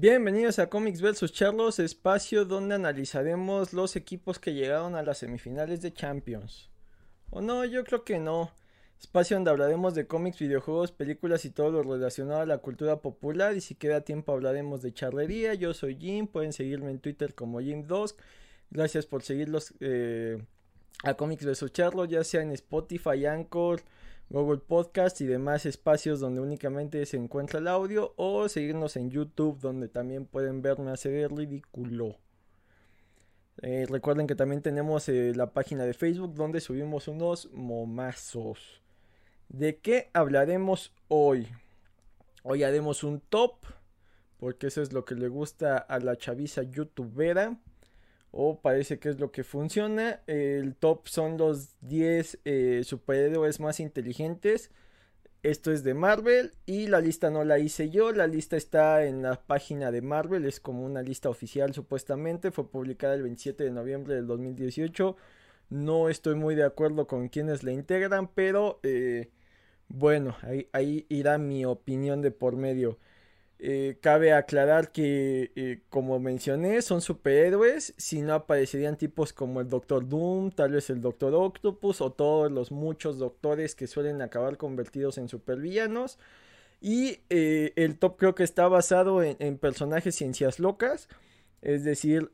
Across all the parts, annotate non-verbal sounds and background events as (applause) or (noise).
Bienvenidos a Comics vs Charlos, espacio donde analizaremos los equipos que llegaron a las semifinales de Champions. O no, yo creo que no. Espacio donde hablaremos de cómics, videojuegos, películas y todo lo relacionado a la cultura popular. Y si queda tiempo hablaremos de charlería. Yo soy Jim, pueden seguirme en Twitter como Jim2. Gracias por seguirlos eh, a Comics vs Charlos, ya sea en Spotify, Anchor, Google Podcast y demás espacios donde únicamente se encuentra el audio o seguirnos en YouTube donde también pueden verme hacer el ridículo. Eh, recuerden que también tenemos eh, la página de Facebook donde subimos unos momazos. ¿De qué hablaremos hoy? Hoy haremos un top porque eso es lo que le gusta a la chaviza youtubera o parece que es lo que funciona. El top son los 10 eh, superhéroes más inteligentes. Esto es de Marvel y la lista no la hice yo, la lista está en la página de Marvel, es como una lista oficial supuestamente, fue publicada el 27 de noviembre del 2018. No estoy muy de acuerdo con quienes la integran, pero eh, bueno, ahí, ahí irá mi opinión de por medio. Eh, cabe aclarar que, eh, como mencioné, son superhéroes. Si no aparecerían tipos como el Doctor Doom, tal vez el Doctor Octopus o todos los muchos doctores que suelen acabar convertidos en supervillanos. Y eh, el top creo que está basado en, personajes ciencias locas. Es decir,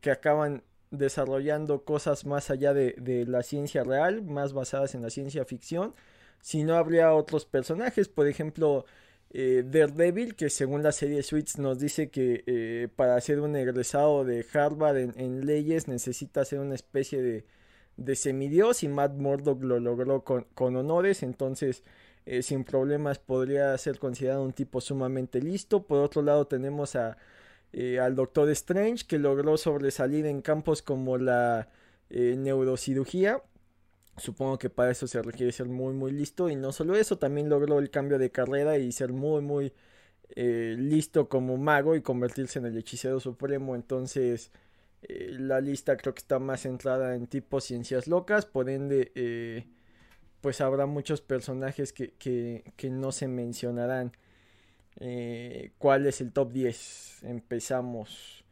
que acaban desarrollando cosas más allá de, de la ciencia real, más basadas en la ciencia ficción. Si no habría otros personajes, por ejemplo eh, Daredevil, que según la serie Suits nos dice que eh, para ser un egresado de Harvard en, leyes necesita ser una especie de, semidios y Matt Murdock lo logró con, honores, entonces eh, sin problemas podría ser considerado un tipo sumamente listo. Por otro lado tenemos a, eh, al Doctor Strange que logró sobresalir en campos como la neurocirugía Supongo que para eso se requiere ser muy muy listo y no solo eso, también logró el cambio de carrera y ser muy muy eh, listo como mago y convertirse en el hechicero supremo. Entonces eh, la lista creo que está más centrada en tipo ciencias locas, por ende eh, pues habrá muchos personajes que, que, que no se mencionarán. ¿Cuál es el top 10? Empezamos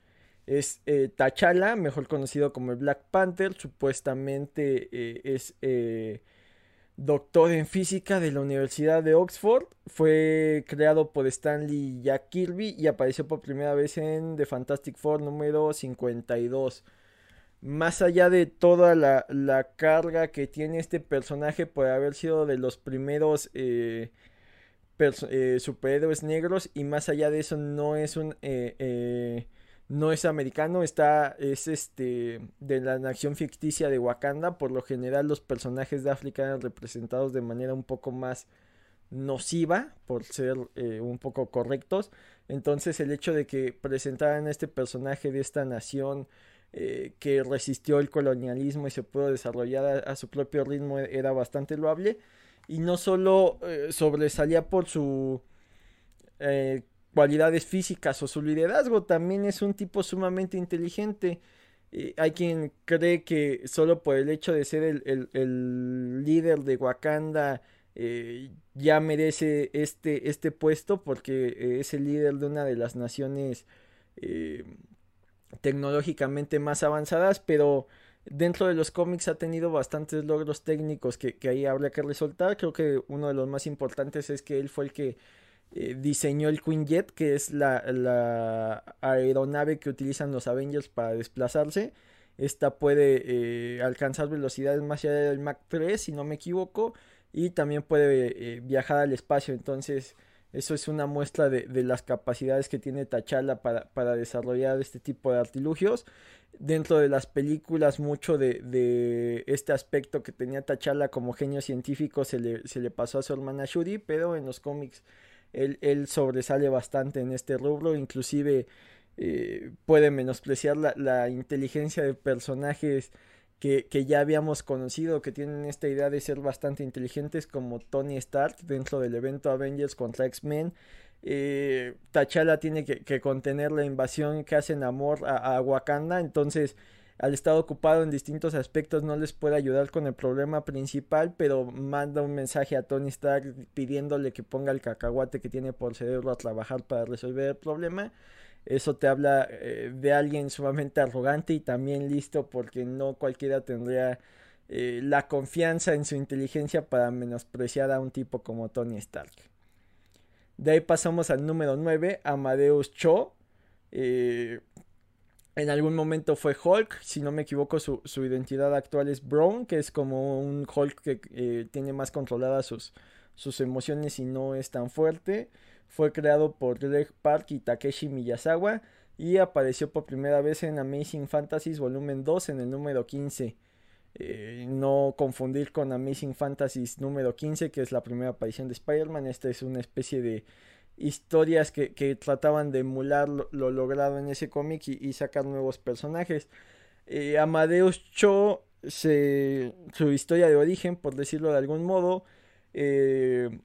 es eh, T'Challa, mejor conocido como el Black Panther, supuestamente eh, es eh, doctor en física de la Universidad de Oxford, fue creado por Stanley Jack Kirby y apareció por primera vez en The Fantastic Four número 52. Más allá de toda la, carga que tiene este personaje por haber sido de los primeros superhéroes negros y más allá de eso no es un no es americano, está, es este, de la nación ficticia de Wakanda. Por lo general, los personajes de África eran representados de manera un poco más nociva, por ser eh, un poco correctos. Entonces, el hecho de que presentaran a este personaje de esta nación eh, que resistió el colonialismo y se pudo desarrollar a, su propio ritmo era bastante loable. Y no solo eh, sobresalía por su cualidades físicas o su liderazgo. También es un tipo sumamente inteligente. Eh, hay quien cree que solo por el hecho de ser el, líder de Wakanda eh, ya merece este, este puesto porque eh, es el líder de una de las naciones tecnológicamente más avanzadas, pero dentro de los cómics ha tenido bastantes logros técnicos que, que ahí habría que resaltar. Creo que uno de los más importantes es que él fue el que eh, diseñó el Quinjet, que es la, aeronave que utilizan los Avengers para desplazarse. Esta puede eh, alcanzar velocidades más allá del Mach 3, si no me equivoco, y también puede eh, viajar al espacio. Entonces, eso es una muestra de, las capacidades que tiene T'Challa para, para, desarrollar este tipo de artilugios. Dentro de las películas, mucho de, este aspecto que tenía T'Challa como genio científico se le, se le pasó a su hermana Shuri, pero en los cómics él, sobresale bastante en este rubro, inclusive eh, puede menospreciar la, inteligencia de personajes que, ya habíamos conocido, que tienen esta idea de ser bastante inteligentes, como Tony Stark dentro del evento Avengers contra X-Men. Eh, T'Challa tiene que, contener la invasión que hacen amor a Wakanda, entonces al estar ocupado en distintos aspectos no les puede ayudar con el problema principal, pero manda un mensaje a Tony Stark pidiéndole que ponga el cacahuate que tiene por cerebro a trabajar para resolver el problema. eso te habla eh, de alguien sumamente arrogante y también listo porque no cualquiera tendría eh, la confianza en su inteligencia para menospreciar a un tipo como Tony Stark. De ahí pasamos al número 9, Amadeus Cho. Eh, en algún momento fue Hulk, si no me equivoco su, identidad actual es Brown, que es como un Hulk que tiene más controladas sus, sus emociones y no es tan fuerte. Fue creado por Greg Park y Takeshi Miyazawa y apareció por primera vez en Amazing Fantasies Volumen 2 en el número 15. Eh, no confundir con Amazing Fantasies número 15, que es la primera aparición de Spider-Man. Esta es una especie de historias que, trataban de emular lo, logrado en ese cómic y, sacar nuevos personajes. Eh, Amadeus Cho, su historia de origen, por decirlo de algún modo, eh,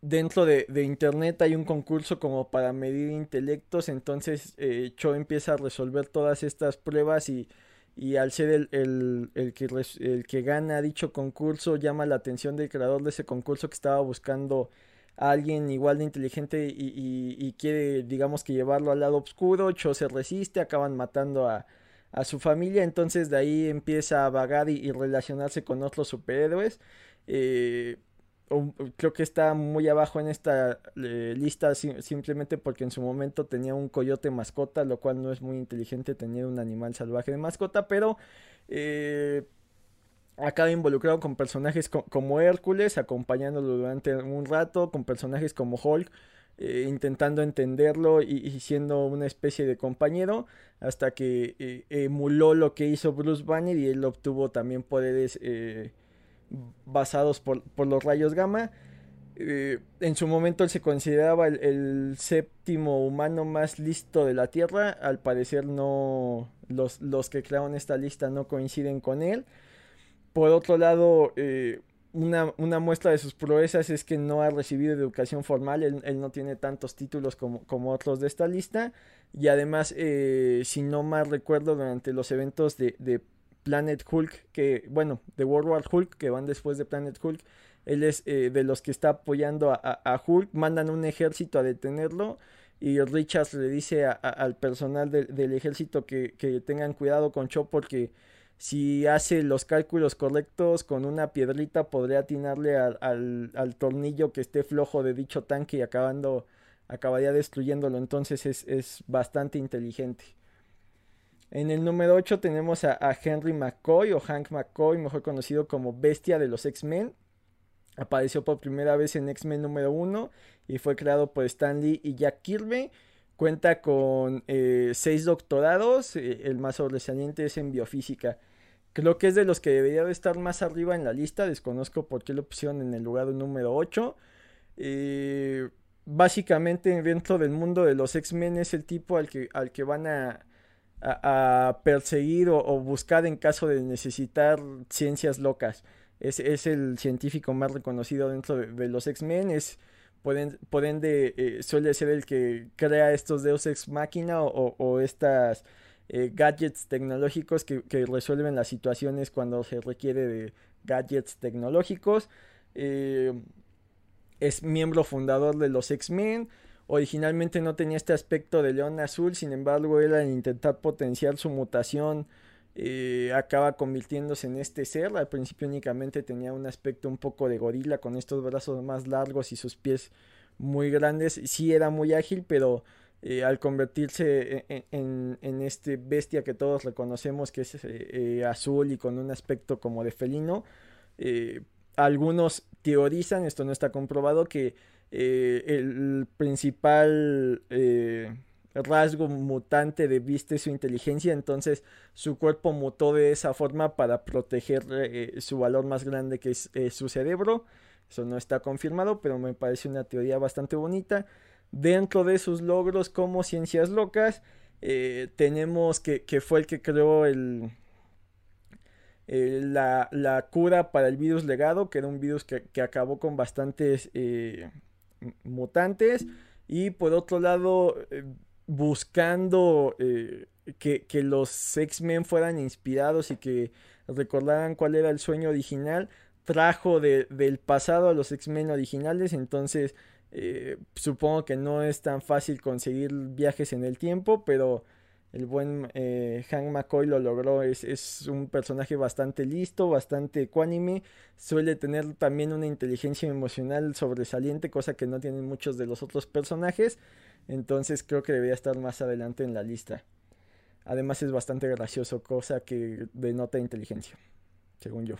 dentro de, internet hay un concurso como para medir intelectos, entonces eh, Cho empieza a resolver todas estas pruebas y, al ser el, que el que gana dicho concurso llama la atención del creador de ese concurso que estaba buscando a alguien igual de inteligente y, quiere digamos que llevarlo al lado oscuro, Cho se resiste, acaban matando a, su familia, entonces de ahí empieza a vagar y, relacionarse con otros superhéroes. Eh, creo que está muy abajo en esta eh, lista simplemente porque en su momento tenía un coyote mascota, lo cual no es muy inteligente tener un animal salvaje de mascota, pero eh, acaba involucrado con personajes como Hércules, acompañándolo durante un rato, con personajes como Hulk. Eh, intentando entenderlo y, siendo una especie de compañero hasta que emuló lo que hizo Bruce Banner y él obtuvo también poderes basados por, los rayos gamma. Eh, en su momento él se consideraba el, séptimo humano más listo de la Tierra. Al parecer no los, los, que crearon esta lista no coinciden con él. Por otro lado, eh, una, muestra de sus proezas es que no ha recibido educación formal. Él, no tiene tantos títulos como, como, otros de esta lista. Y además, eh, si no mal recuerdo, durante los eventos de, de Planet Hulk, que, bueno, de World War Hulk, que van después de Planet Hulk. Él es eh, de los que está apoyando a, Hulk. Mandan un ejército a detenerlo. Y Richards le dice al personal del ejército que, tengan cuidado con Cho porque si hace los cálculos correctos con una piedrita podría atinarle al, tornillo que esté flojo de dicho tanque y acabando, acabaría destruyéndolo. Entonces es, es bastante inteligente. En el número 8 tenemos a, Henry McCoy o Hank McCoy, mejor conocido como Bestia de los X-Men. Apareció por primera vez en X-Men número 1 y fue creado por Stan Lee y Jack Kirby. Cuenta con eh, seis doctorados, eh, el más sobresaliente es en biofísica. Creo que es de los que debería de estar más arriba en la lista, desconozco por qué lo pusieron en el lugar número 8. Eh, básicamente dentro del mundo de los X-Men es el tipo al que, al que van a, a, perseguir o, buscar en caso de necesitar ciencias locas. Es, es el científico más reconocido dentro de, los X-Men. Es, por, ende, eh, suele ser el que crea estos Deus Ex Máquina o, o estas eh, gadgets tecnológicos que, resuelven las situaciones cuando se requiere de gadgets tecnológicos. Eh, es miembro fundador de los X-Men. Originalmente no tenía este aspecto de león azul, sin embargo él al intentar potenciar su mutación eh, acaba convirtiéndose en este ser. Al principio únicamente tenía un aspecto un poco de gorila con estos brazos más largos y sus pies muy grandes. Sí era muy ágil, pero eh, al convertirse e-, e-, en, este bestia que todos reconocemos que es eh, azul y con un aspecto como de felino, algunos teorizan, esto no está comprobado, que eh, el principal eh, rasgo mutante de Viste su inteligencia, entonces su cuerpo mutó de esa forma para proteger eh, su valor más grande que es su cerebro. Eso no está confirmado, pero me parece una teoría bastante bonita. Dentro de sus logros como ciencias locas, tenemos que, fue el que creó el, la, cura para el virus legado, que era un virus que, que acabó con bastantes mutantes. Y por otro lado eh, buscando eh, que, los X-Men fueran inspirados y que recordaran cuál era el sueño original, trajo del pasado a los X-Men originales, entonces Eh, supongo que no es tan fácil conseguir viajes en el tiempo, pero el buen eh, Hank McCoy lo logró. Es, un personaje bastante listo, bastante ecuánime. Suele tener también una inteligencia emocional sobresaliente, cosa que no tienen muchos de los otros personajes. Entonces creo que debería estar más adelante en la lista. Además es bastante gracioso, cosa que denota inteligencia, según yo.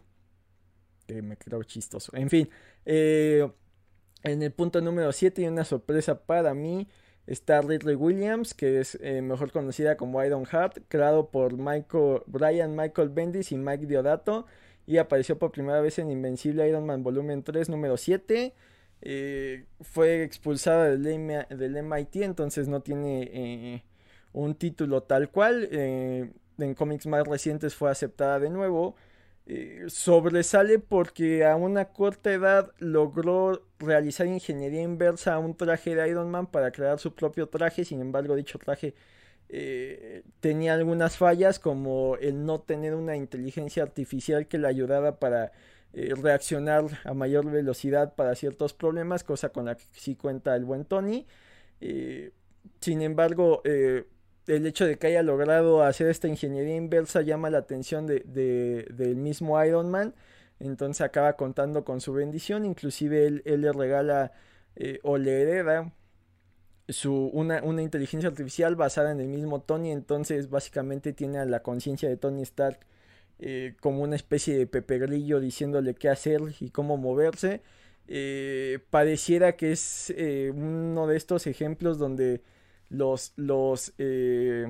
Que me creo chistoso. En fin, eh, en el punto número 7 y una sorpresa para mí está Ridley Williams, que es eh, mejor conocida como Iron Heart, creado por Michael, Brian Michael Bendis y Mike Diodato, y apareció por primera vez en Invencible Iron Man Volumen 3, número 7. Eh, fue expulsada del, del, MIT, entonces no tiene eh, un título tal cual. en cómics más recientes fue aceptada de nuevo. Eh, sobresale porque a una corta edad logró realizar ingeniería inversa a un traje de Iron Man para crear su propio traje, sin embargo dicho traje eh, tenía algunas fallas como el no tener una inteligencia artificial que le ayudara para eh, reaccionar a mayor velocidad para ciertos problemas, cosa con la que sí cuenta el buen Tony. sin embargo, el hecho de que haya logrado hacer esta ingeniería inversa llama la atención de, del mismo Iron Man. Entonces acaba contando con su bendición. Inclusive él, le regala eh, o le hereda su, una, una, inteligencia artificial basada en el mismo Tony. Entonces básicamente tiene a la conciencia de Tony Stark eh, como una especie de Pepe Grillo diciéndole qué hacer y cómo moverse. Eh, pareciera que es uno de estos ejemplos donde los, los, eh,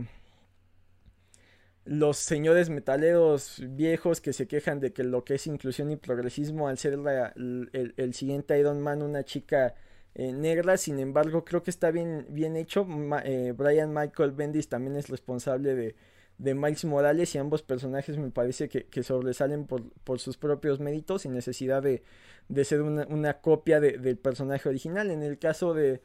los señores metaleros viejos que se quejan de que lo que es inclusión y progresismo al ser el, siguiente Iron Man una chica eh, negra, sin embargo creo que está bien, bien hecho. Eh, Brian Michael Bendis también es responsable de, de Miles Morales y ambos personajes me parece que, sobresalen por, sus propios méritos sin necesidad de, ser una, copia del personaje original. En el caso de,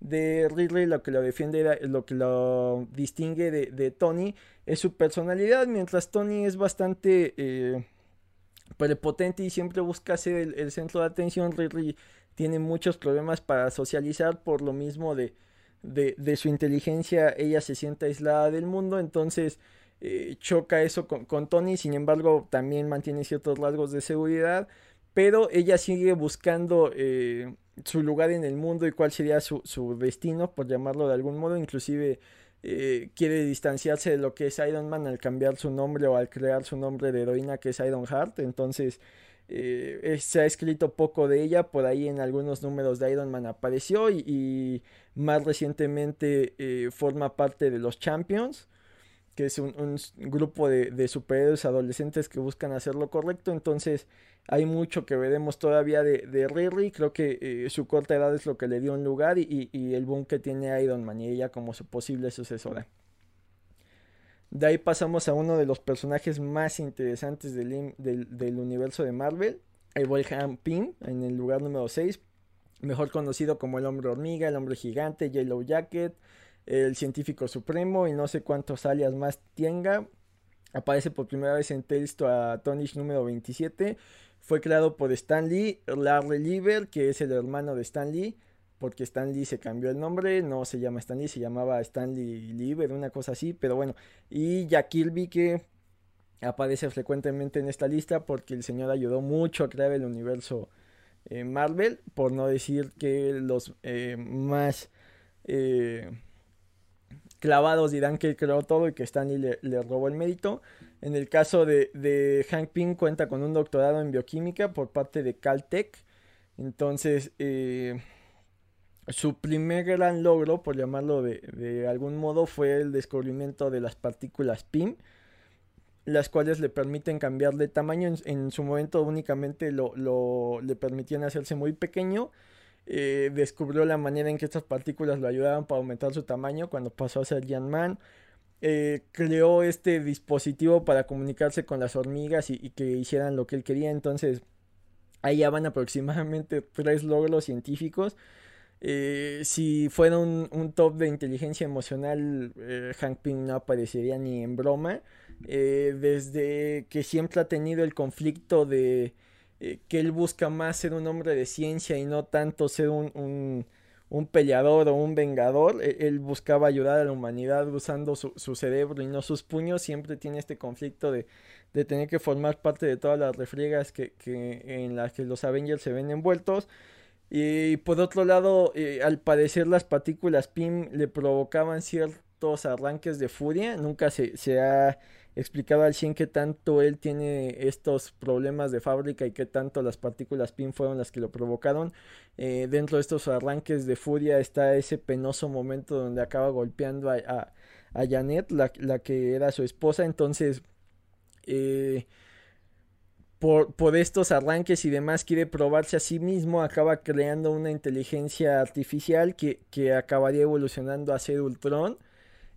de Ridley lo que lo defiende, lo que lo distingue de, Tony es su personalidad, mientras Tony es bastante eh, prepotente y siempre busca ser el, centro de atención, Ridley tiene muchos problemas para socializar. Por lo mismo de, de, su inteligencia, ella se siente aislada del mundo, entonces eh, choca eso con, con Tony, sin embargo también mantiene ciertos rasgos de seguridad, pero ella sigue buscando... Eh, su lugar en el mundo y cuál sería su, destino, por llamarlo de algún modo. Inclusive eh, quiere distanciarse de lo que es Iron Man al cambiar su nombre o al crear su nombre de heroína que es Iron Heart. Entonces eh, se ha escrito poco de ella, por ahí en algunos números de Iron Man apareció y, más recientemente forma parte de los Champions que es un, grupo de, superhéroes adolescentes que buscan hacer lo correcto. Entonces, hay mucho que veremos todavía de, de Riri. Creo que eh, su corta edad es lo que le dio un lugar y, el boom que tiene Iron Man y ella como su posible sucesora. De ahí pasamos a uno de los personajes más interesantes del, del, universo de Marvel, el Wilhelm Pym, en el lugar número 6, mejor conocido como el hombre hormiga, el hombre gigante, Yellow Jacket, el científico supremo y no sé cuántos alias más tenga. Aparece por primera vez en Tales to a Tonish número 27. Fue creado por Stan Lee, Larry Lieber, que es el hermano de Stan Lee, porque Stan Lee se cambió el nombre, no se llama Stan Lee, se llamaba Stanley Lieber, una cosa así, pero bueno. Y Jack Kirby, que aparece frecuentemente en esta lista porque el señor ayudó mucho a crear el universo eh, Marvel, por no decir que los eh, más... Eh, clavados dirán que creó todo y que Stanley le, robó el mérito. En el caso de, Hank Pym cuenta con un doctorado en bioquímica por parte de Caltech. Entonces, eh, su primer gran logro, por llamarlo de, algún modo, fue el descubrimiento de las partículas PIM, las cuales le permiten cambiar de tamaño. En, su momento únicamente lo, le permitían hacerse muy pequeño eh, descubrió la manera en que estas partículas lo ayudaban para aumentar su tamaño cuando pasó a ser Jan Man. Eh, creó este dispositivo para comunicarse con las hormigas y, que hicieran lo que él quería. Entonces, ahí ya van aproximadamente (laughs) tres logros científicos. Eh, si fuera un, top de inteligencia emocional, Hank Pym no aparecería ni en broma. desde que siempre ha tenido el conflicto de eh, que él busca más ser un hombre de ciencia y no tanto ser un, un peleador o un vengador, e, él, buscaba ayudar a la humanidad usando su, cerebro y no sus puños, siempre tiene este conflicto de, de tener que formar parte de todas las refriegas que, que, en las que los Avengers se ven envueltos. Y por otro lado, eh, al parecer las partículas PIM le provocaban ciertos arranques de furia, nunca se, se ha explicaba al 100 que tanto él tiene estos problemas de fábrica y que tanto las partículas PIN fueron las que lo provocaron. Eh, dentro de estos arranques de furia está ese penoso momento donde acaba golpeando a, a, Janet, la, que era su esposa. Entonces, eh, por, por, estos arranques y demás quiere probarse a sí mismo, acaba creando una inteligencia artificial que, que acabaría evolucionando a ser Ultron.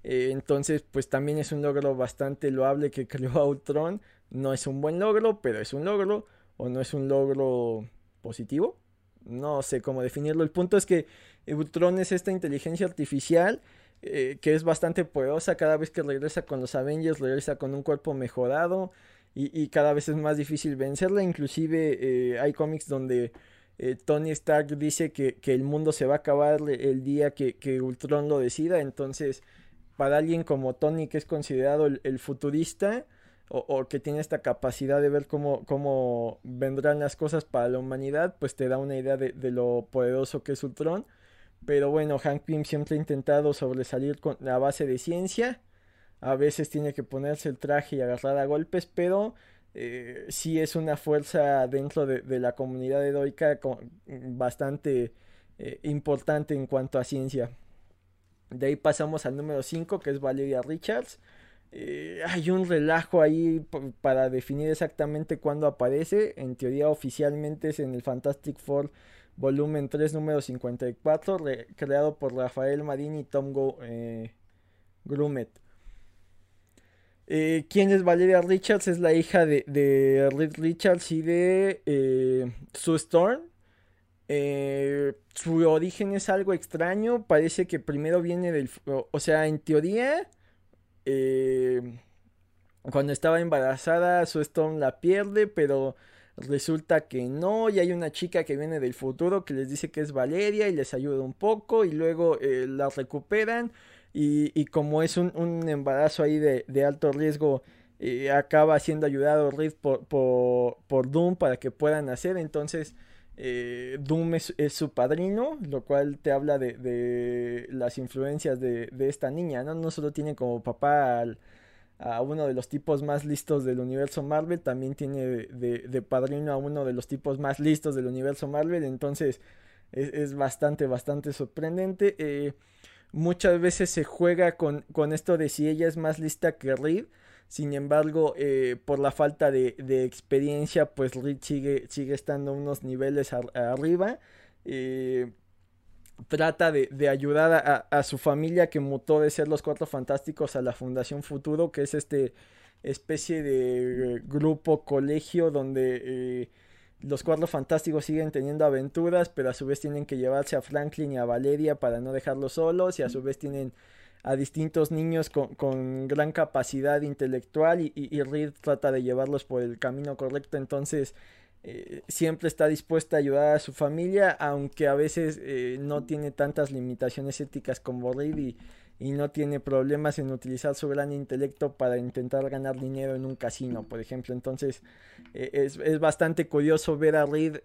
Eh, entonces, pues también es un logro bastante loable que creó Ultron. No es un buen logro, pero es un logro. O no es un logro positivo. No sé cómo definirlo. El punto es que Ultron es esta inteligencia artificial eh, que es bastante poderosa. Cada vez que regresa con los Avengers, regresa con un cuerpo mejorado. Y, cada vez es más difícil vencerla. Inclusive eh, hay cómics donde Tony Stark dice que, el mundo se va a acabar el día que, que Ultron lo decida. Entonces para alguien como Tony, que es considerado el, futurista, o, que tiene esta capacidad de ver cómo, cómo vendrán las cosas para la humanidad, pues te da una idea de, lo poderoso que es Ultron. Pero bueno, Hank Pym siempre ha intentado sobresalir con la base de ciencia. A veces tiene que ponerse el traje y agarrar a golpes, pero eh, sí es una fuerza dentro de, la comunidad heroica bastante eh, importante en cuanto a ciencia. De ahí pasamos al número 5, que es Valeria Richards. Eh, hay un relajo ahí para definir exactamente cuándo aparece. En teoría oficialmente es en el Fantastic Four volumen 3, número 54, creado por Rafael Marín y Tom eh, Grumet. Eh, ¿Quién es Valeria Richards? Es la hija de, de Richards y de Sue Storm. Eh, su origen es algo extraño. Parece que primero viene del. O sea, en teoría. Eh, cuando estaba embarazada, su Stone la pierde, pero resulta que no. Y hay una chica que viene del futuro que les dice que es Valeria y les ayuda un poco. Y luego eh, la recuperan. Y, como es un, embarazo ahí de, alto riesgo. acaba siendo ayudado Reed por, por, por Doom para que puedan nacer. Entonces eh, Doom es, su padrino, lo cual te habla de, las influencias de, esta niña, ¿no? No solo tiene como papá a uno de los tipos más listos del universo Marvel, también tiene de, padrino a uno de los tipos más listos del universo Marvel, entonces es, bastante, bastante sorprendente. Eh, muchas veces se juega con, con esto de si ella es más lista que Reed sin embargo, eh, por la falta de, experiencia, pues Reed sigue, sigue estando unos niveles arriba. Eh, trata de, ayudar a, su familia que mutó de ser los Cuatro Fantásticos a la Fundación Futuro, que es este especie de eh, grupo colegio donde los Cuatro Fantásticos siguen teniendo aventuras, pero a su vez tienen que llevarse a Franklin y a Valeria para no dejarlos solos y a su vez tienen a distintos niños con, gran capacidad intelectual y, Reed trata de llevarlos por el camino correcto. Entonces, eh, siempre está dispuesta a ayudar a su familia, aunque a veces eh, no tiene tantas limitaciones éticas como Reed y, no tiene problemas en utilizar su gran intelecto para intentar ganar dinero en un casino, por ejemplo. Entonces, eh, es, bastante curioso ver a Reed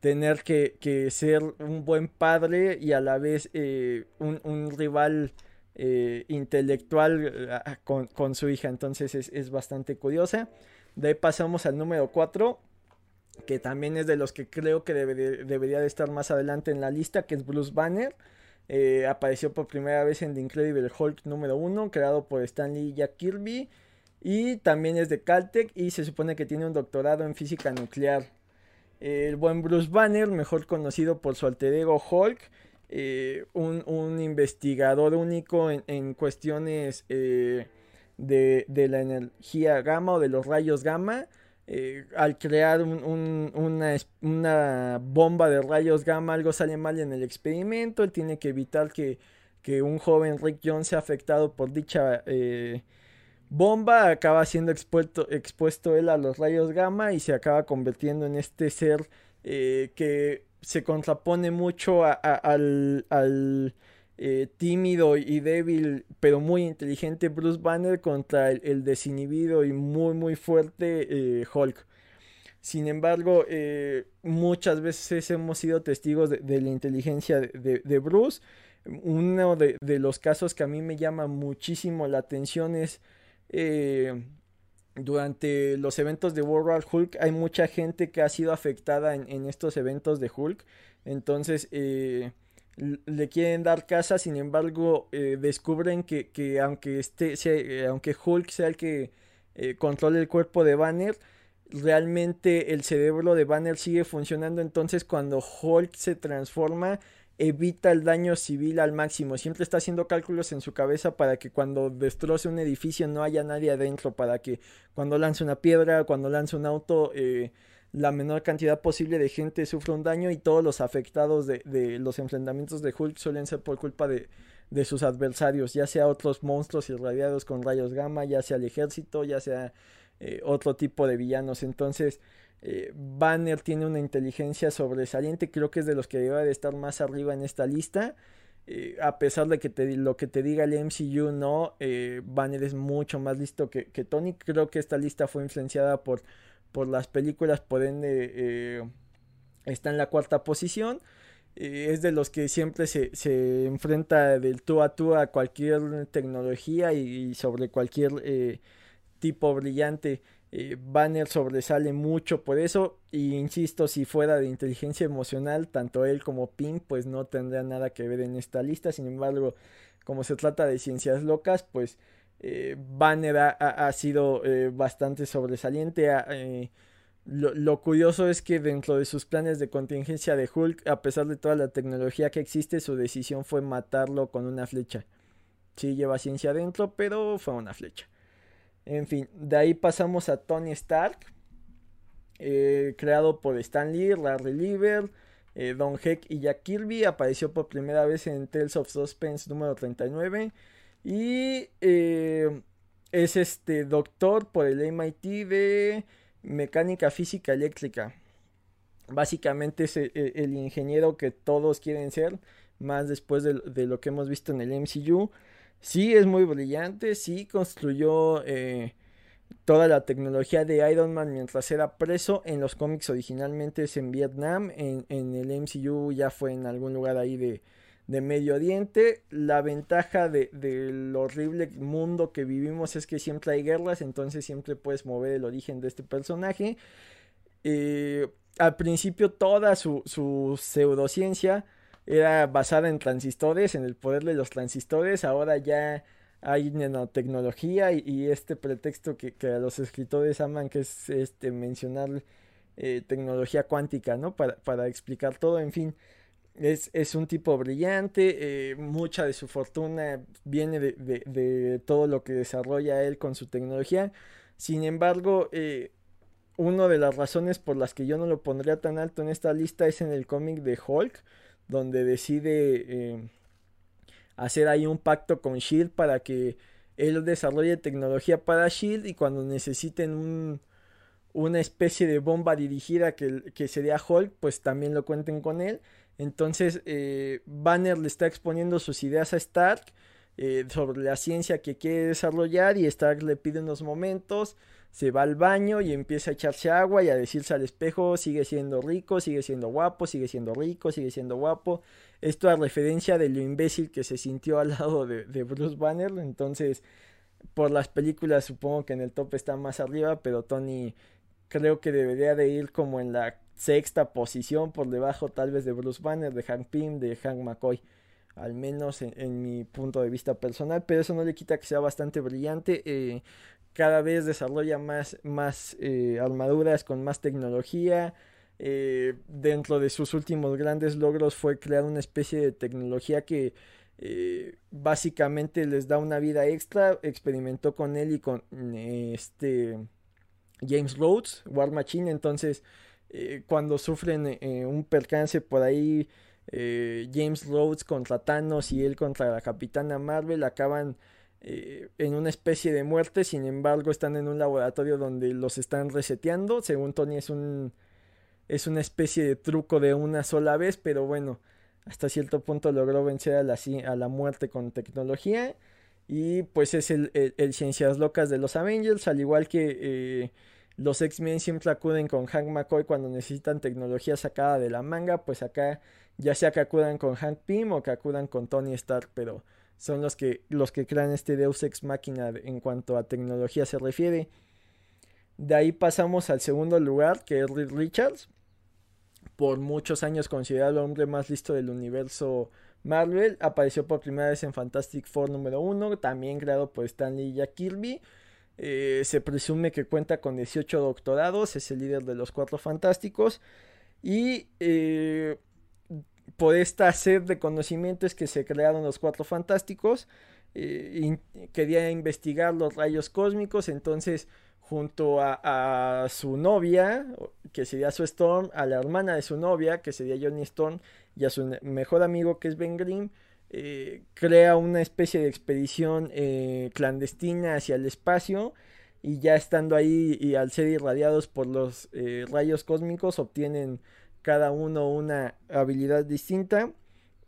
tener que, ser un buen padre y a la vez eh, un, rival eh, intelectual eh, con, su hija. Entonces es, bastante curiosa. De ahí pasamos al número 4, que también es de los que creo que debería de estar más adelante en la lista, que es Bruce Banner. apareció por primera vez en The Incredible Hulk número 1, creado por Stanley Jack Kirby. Y también es de Caltech y se supone que tiene un doctorado en física nuclear el buen Bruce Banner, mejor conocido por su alter ego Hulk, eh, un, investigador único en, cuestiones eh, de, la energía gamma o de los rayos gamma. Eh, al crear una, una, bomba de rayos gamma, algo sale mal en el experimento. Él tiene que evitar que, que un joven Rick Jones sea afectado por dicha Bomba acaba siendo expuesto, expuesto él a los rayos gamma y se acaba convirtiendo en este ser eh, que se contrapone mucho al, al eh, tímido y débil, pero muy inteligente Bruce Banner contra el, desinhibido y muy, muy fuerte eh, Hulk. Sin embargo, muchas veces hemos sido testigos de, la inteligencia de, Bruce. Uno de, los casos que a mí me llama muchísimo la atención es durante los eventos de World War Hulk hay mucha gente que ha sido afectada en, estos eventos de Hulk. Entonces le quieren dar casa, sin embargo eh, descubren que, aunque, este, eh, aunque Hulk sea el que eh, controle el cuerpo de Banner, realmente el cerebro de Banner sigue funcionando, entonces cuando Hulk se transforma evita el daño civil al máximo. Siempre está haciendo cálculos en su cabeza para que cuando destroce un edificio no haya nadie adentro, para que cuando lance una piedra, cuando lance un auto, eh, la menor cantidad posible de gente sufra un daño y todos los afectados de, los enfrentamientos de Hulk suelen ser por culpa de, sus adversarios, ya sea otros monstruos irradiados con rayos gamma, ya sea el ejército, ya sea eh, otro tipo de villanos. Entonces, eh, Banner tiene una inteligencia sobresaliente, creo que es de los que debe de estar más arriba en esta lista. Eh, a pesar de que lo que te diga el MCU, no, eh, Banner es mucho más listo que, Tony. Creo que esta lista fue influenciada por, por las películas, por ende está en la cuarta posición. es de los que siempre se, se, enfrenta del tú a tú a cualquier tecnología y sobre cualquier tipo brillante. Eh, Banner sobresale mucho por eso. Y insisto, si fuera de inteligencia emocional, tanto él como Pink, pues no tendría nada que ver en esta lista. Sin embargo, como se trata de ciencias locas, pues eh, Banner ha, sido eh, bastante sobresaliente. Lo, lo, curioso es que dentro de sus planes de contingencia de Hulk, a pesar de toda la tecnología que existe, su decisión fue matarlo con una flecha. Sí lleva ciencia adentro, pero fue una flecha. En fin, de ahí pasamos a Tony Stark, eh, creado por Stan Lee, Larry Lieber, eh, Don Heck y Jack Kirby. Apareció por primera vez en Tales of Suspense número 39. Y eh, es este doctor por el MIT de mecánica física eléctrica. Básicamente es el, ingeniero que todos quieren ser, más después de, lo que hemos visto en el MCU. Sí, es muy brillante, sí construyó eh, toda la tecnología de Iron Man mientras era preso. En los cómics originalmente es en Vietnam, en, el MCU ya fue en algún lugar ahí de, Medio Oriente. La ventaja del horrible mundo que vivimos es que siempre hay guerras, entonces siempre puedes mover el origen de este personaje. Eh, al principio toda su, su pseudociencia era basada en transistores, en el poder de los transistores, ahora ya hay nanotecnología y, este pretexto que, los escritores aman, que es este mencionar eh, tecnología cuántica, ¿no? Para, explicar todo, en fin. Es, un tipo brillante, eh, mucha de su fortuna viene de, todo lo que desarrolla él con su tecnología. Sin embargo, eh, una de las razones por las que yo no lo pondría tan alto en esta lista es en el cómic de Hulk donde decide eh, hacer ahí un pacto con Shield para que él desarrolle tecnología para Shield y cuando necesiten una especie de bomba dirigida que, que, sería Hulk, pues también lo cuenten con él. Entonces eh, Banner le está exponiendo sus ideas a Stark eh, sobre la ciencia que quiere desarrollar y Stark le pide unos momentos se va al baño y empieza a echarse agua y a decirse al espejo, sigue siendo rico, sigue siendo guapo, sigue siendo rico, sigue siendo guapo. Esto a referencia de lo imbécil que se sintió al lado de, Bruce Banner. Entonces, por las películas supongo que en el top está más arriba, pero Tony creo que debería de ir como en la sexta posición por debajo tal vez de Bruce Banner, de Hank Pym, de Hank McCoy. Al menos en, mi punto de vista personal, pero eso no le quita que sea bastante brillante. Eh, cada vez desarrolla más, más eh, armaduras con más tecnología. Eh, dentro de sus últimos grandes logros fue crear una especie de tecnología que eh, básicamente les da una vida extra. Experimentó con él y con este James Rhodes, War Machine. Entonces, cuando sufren un percance por ahí, James Rhodes contra Thanos y él contra la Capitana Marvel acaban eh, en una especie de muerte, sin embargo están en un laboratorio donde los están reseteando, según Tony es un es una especie de truco de una sola vez, pero bueno, hasta cierto punto logró vencer a la, a la muerte con tecnología. Y pues es el, Ciencias Locas de los Avengers, al igual que eh, los X-Men siempre acuden con Hank McCoy cuando necesitan tecnología sacada de la manga, pues acá ya sea que acudan con Hank Pym o que acudan con Tony Stark, pero son los que, los que crean este Deus Ex Machina en cuanto a tecnología se refiere. De ahí pasamos al segundo lugar, que es Reed Richards, por muchos años considerado el hombre más listo del universo Marvel. Apareció por primera vez en Fantastic Four número 1, también creado por Stanley y Jack Kirby. Eh, se presume que cuenta con 18 doctorados, es el líder de los Cuatro Fantásticos. Y eh, por esta sed de conocimientos que se crearon los Cuatro Fantásticos, eh, quería investigar los rayos cósmicos, entonces junto a, su novia, que sería su Storm, a la hermana de su novia, que sería Johnny Storm, y a su mejor amigo, que es Ben Grimm, eh, crea una especie de expedición eh, clandestina hacia el espacio, y ya estando ahí y al ser irradiados por los eh, rayos cósmicos, obtienen cada uno una habilidad distinta.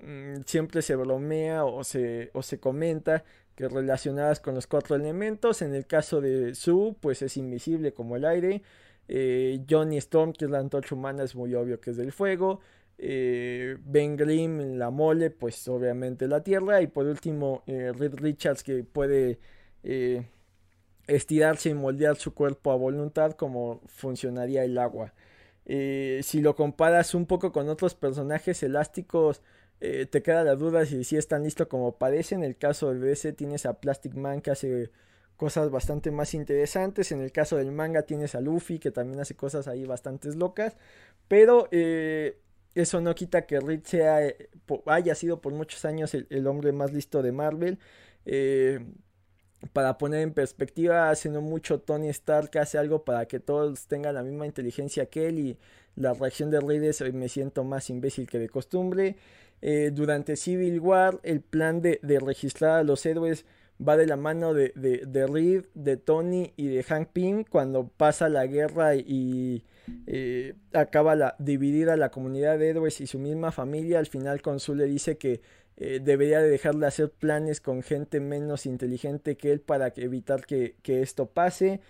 Mm, siempre se bromea o se, o se comenta que relacionadas con los cuatro elementos. En el caso de Sue, pues es invisible como el aire. Eh, Johnny Storm, que es la antorcha humana, es muy obvio que es del fuego. Eh, ben Grimm, la mole, pues obviamente la tierra. Y por último, eh, Reed Richards, que puede estirarse y moldear su cuerpo a voluntad, como funcionaría el agua. Si lo comparas un poco con otros personajes elásticos, eh, te queda la duda si, si es tan listo como parece. En el caso del DC tienes a Plastic Man que hace cosas bastante más interesantes. En el caso del manga tienes a Luffy que también hace cosas ahí bastante locas. Pero eh, eso no quita que Reed sea, eh, haya sido por muchos años el, hombre más listo de Marvel. Para poner en perspectiva, hace no mucho Tony Stark hace algo para que todos tengan la misma inteligencia que él y la reacción de Reed es me siento más imbécil que de costumbre. Eh, durante Civil War, el plan de, registrar a los héroes va de la mano de, de, Reed, de Tony y de Hank Pym cuando pasa la guerra y eh, acaba la, dividida la comunidad de héroes y su misma familia. Al final Consul le dice que eh, debería de dejar de hacer planes con gente menos inteligente que él para evitar que, que esto pase.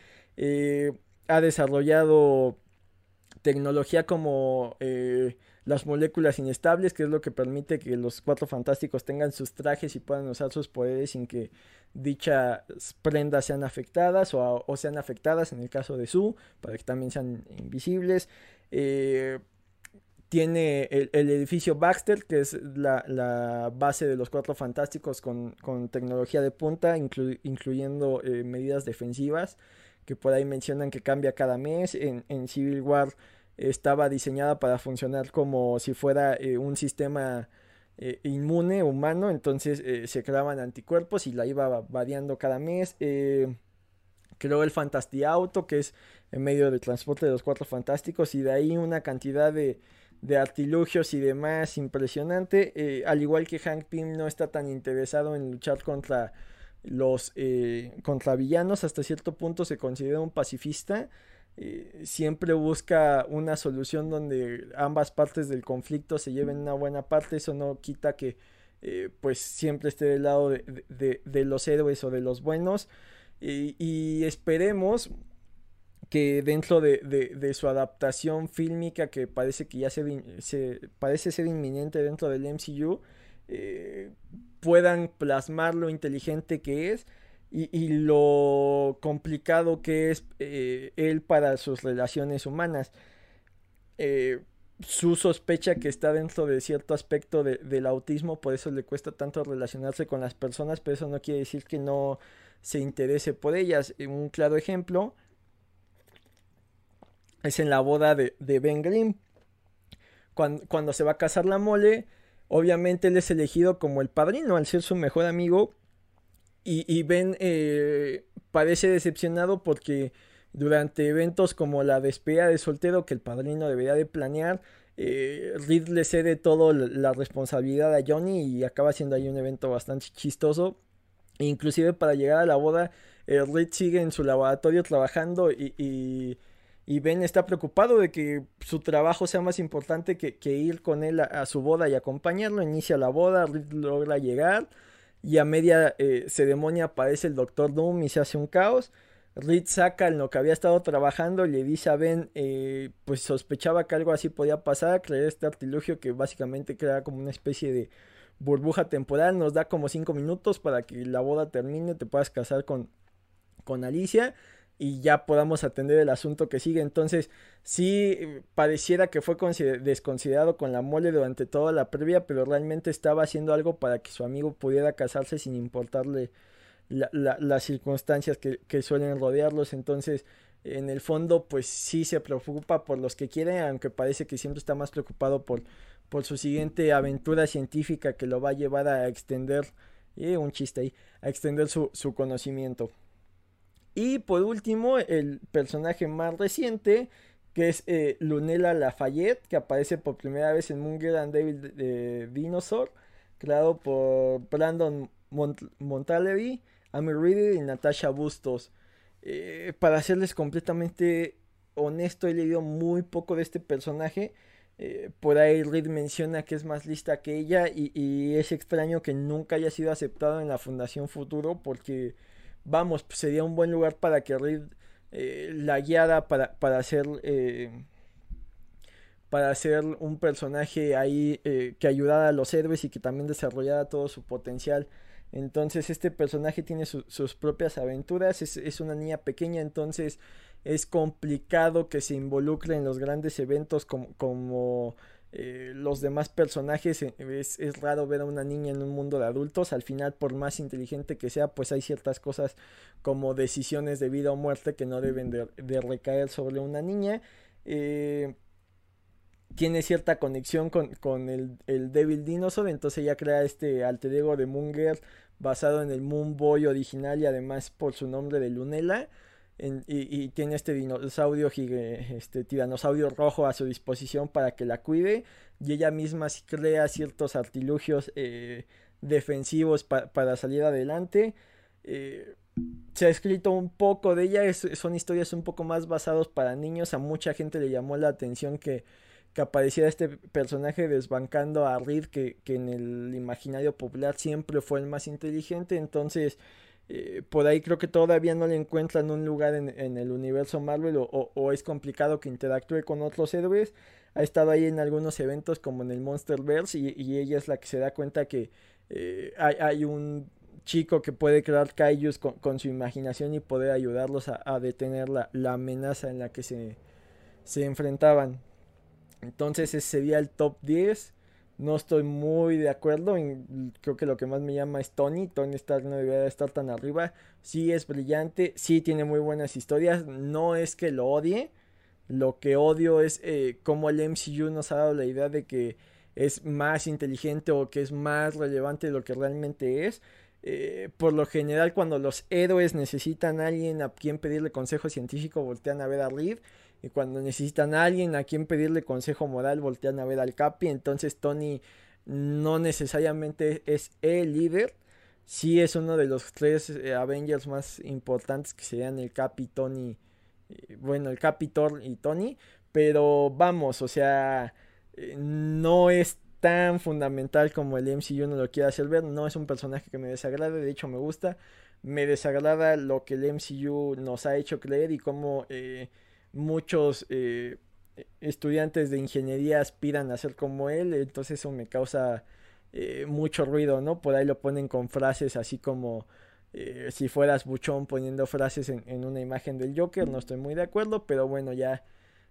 ha desarrollado tecnología como las moléculas inestables, que es lo que permite que los cuatro fantásticos tengan sus trajes y puedan usar sus poderes sin que dichas prendas sean afectadas o, sean afectadas en el caso de Su, para que también sean invisibles. Eh, tiene el, edificio Baxter, que es la, base de los cuatro fantásticos con, tecnología de punta, incluyendo eh, medidas defensivas, que por ahí mencionan que cambia cada mes. En, Civil War estaba diseñada para funcionar como si fuera eh, un sistema eh, inmune humano, entonces se creaban anticuerpos y la iba variando cada mes. creó el Fantasy Auto, que es en medio del transporte de los cuatro fantásticos, y de ahí una cantidad de, artilugios y demás impresionante. al igual que Hank Pym no está tan interesado en luchar contra los contra villanos, hasta cierto punto se considera un pacifista eh, siempre busca una solución donde ambas partes del conflicto se lleven una buena parte. Eso no quita que eh, pues siempre esté del lado de, los héroes o de los buenos. Y, esperemos que dentro de, su adaptación fílmica que parece que ya se, parece ser inminente dentro del MCU eh, puedan plasmar lo inteligente que es y, lo complicado que es eh, él para sus relaciones humanas. Eh, su sospecha que está dentro de cierto aspecto del autismo, por eso le cuesta tanto relacionarse con las personas, pero eso no quiere decir que no se interese por ellas. Un claro ejemplo es en la boda de, Ben Grimm. Cuando, cuando se va a casar la mole, obviamente él es elegido como el padrino al ser su mejor amigo y, Ben eh, parece decepcionado porque durante eventos como la despedida de soltero que el padrino debería de planear, eh, Reed le cede toda la responsabilidad a Johnny y acaba siendo ahí un evento bastante chistoso. Inclusive para llegar a la boda, eh, Reed sigue en su laboratorio trabajando y, y Ben está preocupado de que su trabajo sea más importante que, ir con él a, su boda y acompañarlo. Inicia la boda, Reed logra llegar y a media eh, ceremonia aparece el Doctor Doom y se hace un caos. Reed saca en lo que había estado trabajando y le dice a Ben, eh, pues sospechaba que algo así podía pasar, creer este artilugio que básicamente crea como una especie de burbuja temporal, nos da como 5 minutos para que la boda termine, te puedas casar con, con Alicia y ya podamos atender el asunto que sigue. Entonces, sí pareciera que fue desconsiderado con la mole durante toda la previa, pero realmente estaba haciendo algo para que su amigo pudiera casarse sin importarle las circunstancias que, que, suelen rodearlos. Entonces, en el fondo, pues sí se preocupa por los que quieren, aunque parece que siempre está más preocupado por, por su siguiente aventura científica que lo va a llevar a extender, eh, un chiste ahí, a extender su, su conocimiento. Y por último, el personaje más reciente, que es eh, Lunella Lafayette, que aparece por primera vez en Munger and Devil de Dinosaur, creado por Brandon Mont Amy Reed y Natasha Bustos. Eh, para serles completamente honesto, he leído muy poco de este personaje. Eh, por ahí Reed menciona que es más lista que ella y, y, es extraño que nunca haya sido aceptado en la Fundación Futuro porque vamos, pues, sería un buen lugar para que Reed eh, la guiara para, para hacer... Eh, para hacer un personaje ahí eh, que ayudara a los héroes y que también desarrollara todo su potencial. Entonces este personaje tiene sus propias aventuras, es, es, una niña pequeña, entonces es complicado que se involucre en los grandes eventos como, como eh, los demás personajes eh, es, raro ver a una niña en un mundo de adultos. Al final por más inteligente que sea pues hay ciertas cosas como decisiones de vida o muerte que no deben de, recaer sobre una niña. Eh, tiene cierta conexión con, con el, el, Devil Dinosaur entonces ella crea este alter ego de Munger basado en el Moon Boy original y además por su nombre de Lunela y, tiene este dinosaurio, este tiranosaurio rojo a su disposición para que la cuide. Y ella misma crea ciertos artilugios eh, defensivos para salir adelante. Eh, se ha escrito un poco de ella, son historias un poco más basadas para niños. A mucha gente le llamó la atención que, que apareciera este personaje desbancando a Reed, que, que en el imaginario popular siempre fue el más inteligente. Entonces eh, por ahí creo que todavía no le encuentran un lugar en, el universo Marvel o, es complicado que interactúe con otros héroes. Ha estado ahí en algunos eventos como en el Monsterverse y, y ella es la que se da cuenta que eh, hay, un chico que puede crear kaijus con, su imaginación y poder ayudarlos a, detener la, la, amenaza en la que se, se enfrentaban. Entonces ese sería el top 10. No estoy muy de acuerdo. creo que lo que más me llama es Tony. Tony Stark no debería estar tan arriba. Sí es brillante. Sí tiene muy buenas historias. No es que lo odie. Lo que odio es eh, cómo el MCU nos ha dado la idea de que es más inteligente o que es más relevante de lo que realmente es. Eh, por lo general, cuando los héroes necesitan a alguien a quien pedirle consejo científico, voltean a ver a Reed y cuando necesitan a alguien a quien pedirle consejo moral voltean a ver al Capi, entonces Tony no necesariamente es el líder, sí es uno de los tres eh, Avengers más importantes que serían el Capi, Tony, bueno, el Capi, Thor y Tony, pero vamos, o sea, eh, no es tan fundamental como el MCU no lo quiere hacer ver, no es un personaje que me desagrade, de hecho me gusta, me desagrada lo que el MCU nos ha hecho creer y cómo... Eh, muchos eh, estudiantes de ingeniería aspiran a ser como él, entonces eso me causa eh, mucho ruido, ¿no? Por ahí lo ponen con frases así como eh, si fueras buchón poniendo frases en, una imagen del Joker, no estoy muy de acuerdo, pero bueno, ya,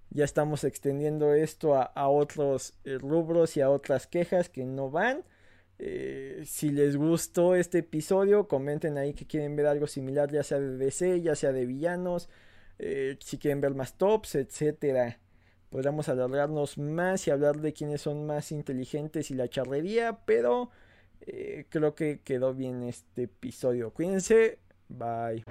ya estamos extendiendo esto a, a otros rubros y a otras quejas que no van. si les gustó este episodio, comenten ahí que quieren ver algo similar, ya sea de DC, ya sea de villanos, eh, si quieren ver más tops, etcétera. Podríamos alargarnos más y hablar de quiénes son más inteligentes y la charrería, pero eh, creo que quedó bien este episodio. Cuídense, bye.